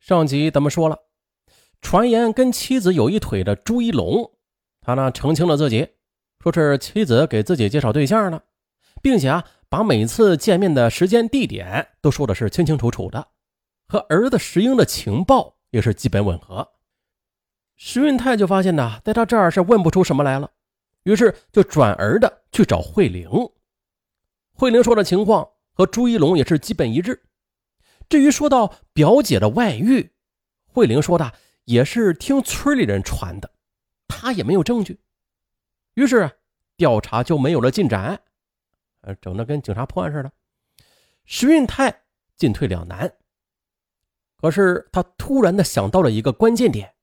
上集咱们说了，传言跟妻子有一腿的朱一龙，他呢澄清了自己，说是妻子给自己介绍对象呢，并且啊把每次见面的时间地点都说的是清清楚楚的，和儿子石英的情报也是基本吻合。石运泰就发现呢，在他这儿是问不出什么来了，于是就转而的去找慧玲。慧玲说的情况和朱一龙也是基本一致。至于说到表姐的外遇，慧玲说的也是听村里人传的，她也没有证据，于是调查就没有了进展，呃，整的跟警察破案似的。石运泰进退两难，可是他突然的想到了一个关键点，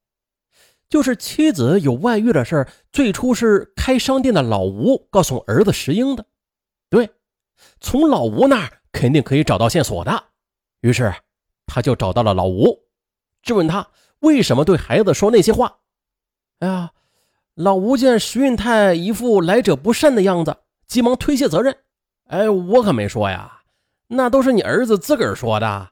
就是妻子有外遇的事最初是开商店的老吴告诉儿子石英的，对，从老吴那儿肯定可以找到线索的。于是，他就找到了老吴，质问他为什么对孩子说那些话。哎呀，老吴见石运泰一副来者不善的样子，急忙推卸责任：“哎，我可没说呀，那都是你儿子自个儿说的。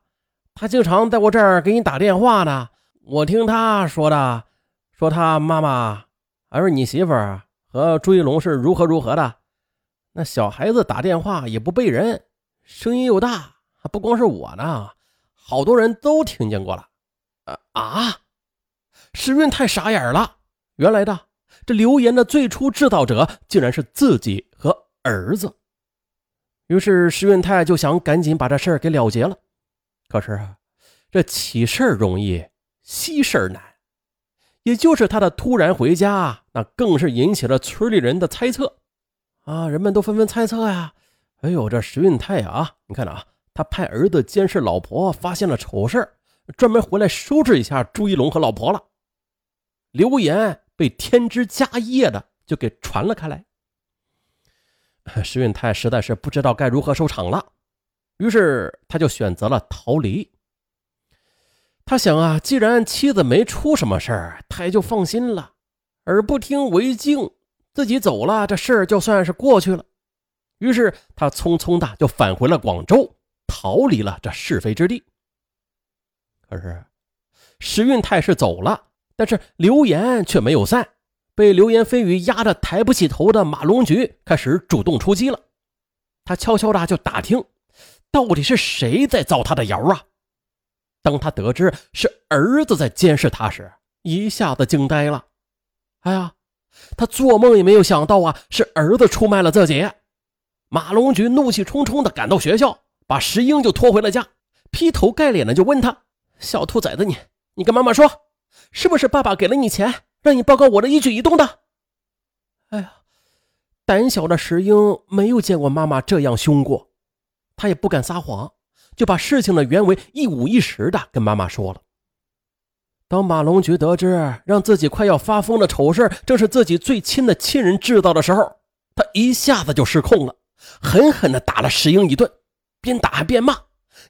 他经常在我这儿给你打电话呢，我听他说的，说他妈妈，而你媳妇儿和朱一龙是如何如何的。那小孩子打电话也不背人，声音又大。”不光是我呢，好多人都听见过了。啊啊！石运太傻眼了，原来的这流言的最初制造者竟然是自己和儿子。于是石运泰就想赶紧把这事儿给了结了。可是啊，这起事儿容易，息事儿难。也就是他的突然回家，那更是引起了村里人的猜测。啊，人们都纷纷猜测呀。哎呦，这石运泰啊，你看着啊。他派儿子监视老婆，发现了丑事专门回来收拾一下朱一龙和老婆了。流言被添枝加叶的就给传了开来。石运泰实在是不知道该如何收场了，于是他就选择了逃离。他想啊，既然妻子没出什么事儿，他也就放心了。耳不听为净，自己走了，这事儿就算是过去了。于是他匆匆的就返回了广州。逃离了这是非之地。可是，石运泰是走了，但是流言却没有散。被流言蜚语压得抬不起头的马龙菊开始主动出击了。他悄悄的就打听，到底是谁在造他的谣啊？当他得知是儿子在监视他时，一下子惊呆了。哎呀，他做梦也没有想到啊，是儿子出卖了自己。马龙菊怒气冲冲的赶到学校。把石英就拖回了家，劈头盖脸的就问他：“小兔崽子，你你跟妈妈说，是不是爸爸给了你钱，让你报告我的一举一动的？”哎呀，胆小的石英没有见过妈妈这样凶过，他也不敢撒谎，就把事情的原委一五一十的跟妈妈说了。当马龙菊得知让自己快要发疯的丑事正是自己最亲的亲人制造的时候，他一下子就失控了，狠狠的打了石英一顿。边打还边骂：“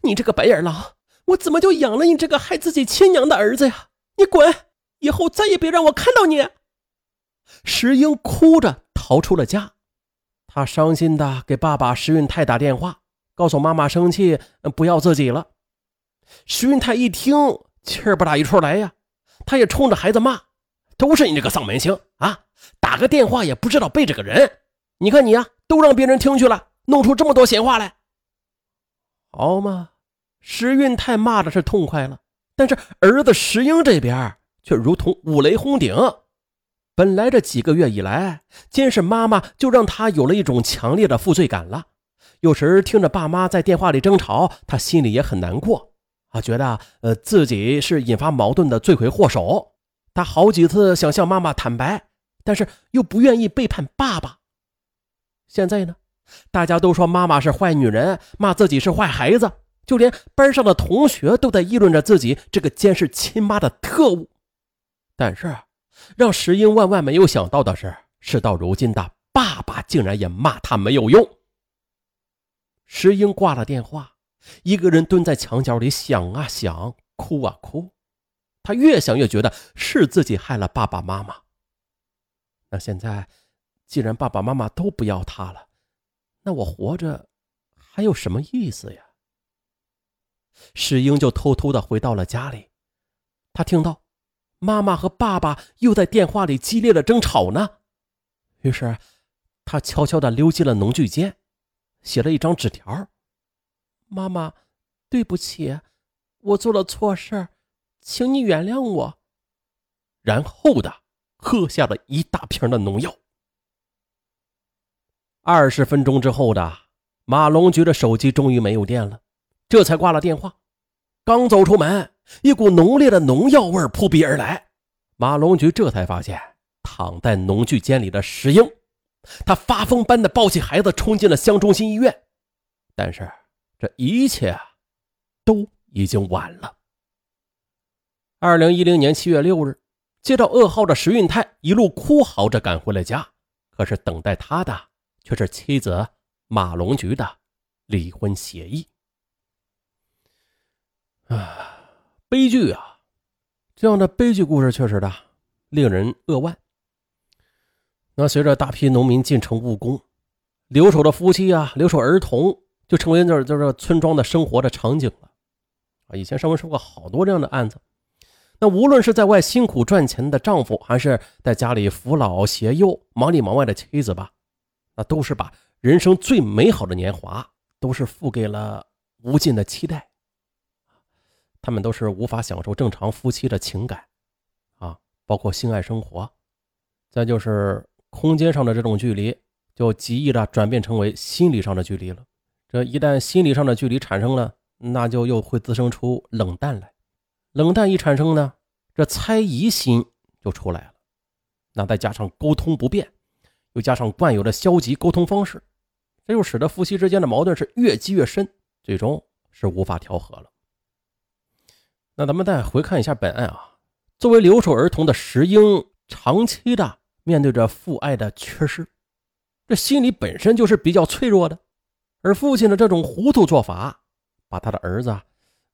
你这个白眼狼，我怎么就养了你这个害自己亲娘的儿子呀？你滚！以后再也别让我看到你！”石英哭着逃出了家，他伤心的给爸爸石运泰打电话，告诉妈妈生气不要自己了。石运泰一听，气儿不打一处来呀，他也冲着孩子骂：“都是你这个丧门星啊！打个电话也不知道背着个人，你看你呀，都让别人听去了，弄出这么多闲话来。”好嘛，石运泰骂的是痛快了，但是儿子石英这边却如同五雷轰顶。本来这几个月以来，监视妈妈就让他有了一种强烈的负罪感了。有时听着爸妈在电话里争吵，他心里也很难过啊，觉得呃自己是引发矛盾的罪魁祸首。他好几次想向妈妈坦白，但是又不愿意背叛爸爸。现在呢？大家都说妈妈是坏女人，骂自己是坏孩子，就连班上的同学都在议论着自己这个监视亲妈的特务。但是，让石英万万没有想到的是，事到如今的爸爸竟然也骂他没有用。石英挂了电话，一个人蹲在墙角里想啊想，哭啊哭。他越想越觉得是自己害了爸爸妈妈。那现在，既然爸爸妈妈都不要他了，那我活着还有什么意思呀？石英就偷偷的回到了家里，他听到妈妈和爸爸又在电话里激烈的争吵呢。于是，他悄悄的溜进了农具间，写了一张纸条：“妈妈，对不起，我做了错事，请你原谅我。”然后的喝下了一大瓶的农药。二十分钟之后的马龙菊的手机终于没有电了，这才挂了电话。刚走出门，一股浓烈的农药味扑鼻而来，马龙菊这才发现躺在农具间里的石英。他发疯般的抱起孩子，冲进了乡中心医院。但是这一切都已经晚了。二零一零年七月六日，接到噩耗的石运泰一路哭嚎着赶回了家，可是等待他的。却是妻子马龙菊的离婚协议啊！悲剧啊！这样的悲剧故事确实的令人扼腕。那随着大批农民进城务工，留守的夫妻啊，留守儿童就成为那这村庄的生活的场景了啊！以前上文说过好多这样的案子。那无论是在外辛苦赚钱的丈夫，还是在家里扶老携幼、忙里忙外的妻子吧。那都是把人生最美好的年华，都是付给了无尽的期待。他们都是无法享受正常夫妻的情感，啊，包括性爱生活。再就是空间上的这种距离，就极易的转变成为心理上的距离了。这一旦心理上的距离产生了，那就又会滋生出冷淡来。冷淡一产生呢，这猜疑心就出来了。那再加上沟通不便。又加上惯有的消极沟通方式，这就使得夫妻之间的矛盾是越积越深，最终是无法调和了。那咱们再回看一下本案啊，作为留守儿童的石英，长期的面对着父爱的缺失，这心理本身就是比较脆弱的，而父亲的这种糊涂做法，把他的儿子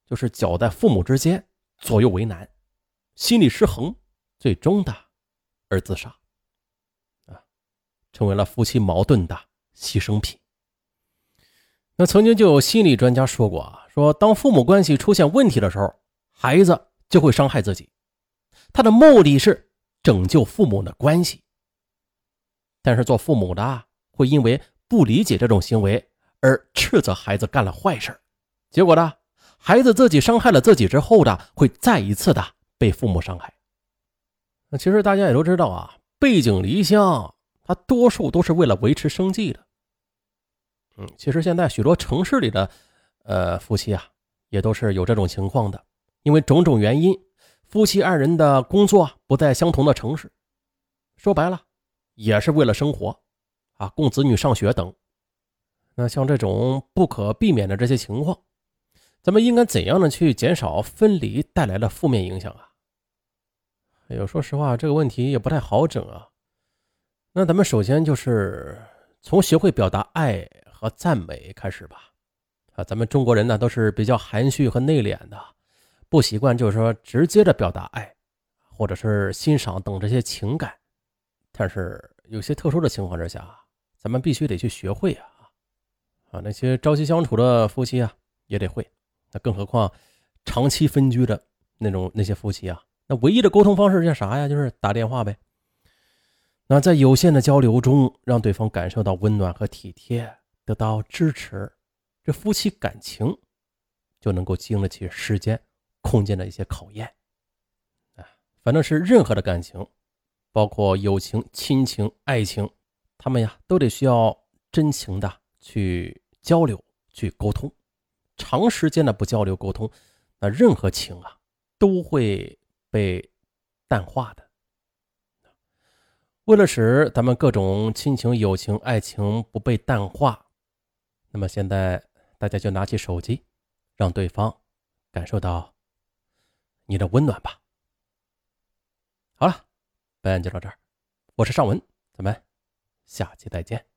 就是搅在父母之间，左右为难，心理失衡，最终的而自杀。成为了夫妻矛盾的牺牲品。那曾经就有心理专家说过啊，说当父母关系出现问题的时候，孩子就会伤害自己，他的目的是拯救父母的关系。但是做父母的会因为不理解这种行为而斥责孩子干了坏事，结果呢，孩子自己伤害了自己之后的会再一次的被父母伤害。那其实大家也都知道啊，背井离乡。他多数都是为了维持生计的。嗯，其实现在许多城市里的，呃，夫妻啊，也都是有这种情况的。因为种种原因，夫妻二人的工作不在相同的城市，说白了，也是为了生活，啊，供子女上学等。那像这种不可避免的这些情况，咱们应该怎样的去减少分离带来的负面影响啊？哎呦，说实话，这个问题也不太好整啊。那咱们首先就是从学会表达爱和赞美开始吧。啊，咱们中国人呢都是比较含蓄和内敛的，不习惯就是说直接的表达爱，或者是欣赏等这些情感。但是有些特殊的情况之下，咱们必须得去学会啊。啊，那些朝夕相处的夫妻啊也得会。那更何况长期分居的那种那些夫妻啊，那唯一的沟通方式叫啥呀？就是打电话呗。那在有限的交流中，让对方感受到温暖和体贴，得到支持，这夫妻感情就能够经得起时间、空间的一些考验。啊，反正是任何的感情，包括友情、亲情、爱情，他们呀都得需要真情的去交流、去沟通。长时间的不交流沟通，那任何情啊都会被淡化的。为了使咱们各种亲情、友情、爱情不被淡化，那么现在大家就拿起手机，让对方感受到你的温暖吧。好了，本案就到这儿，我是尚文，咱们下期再见。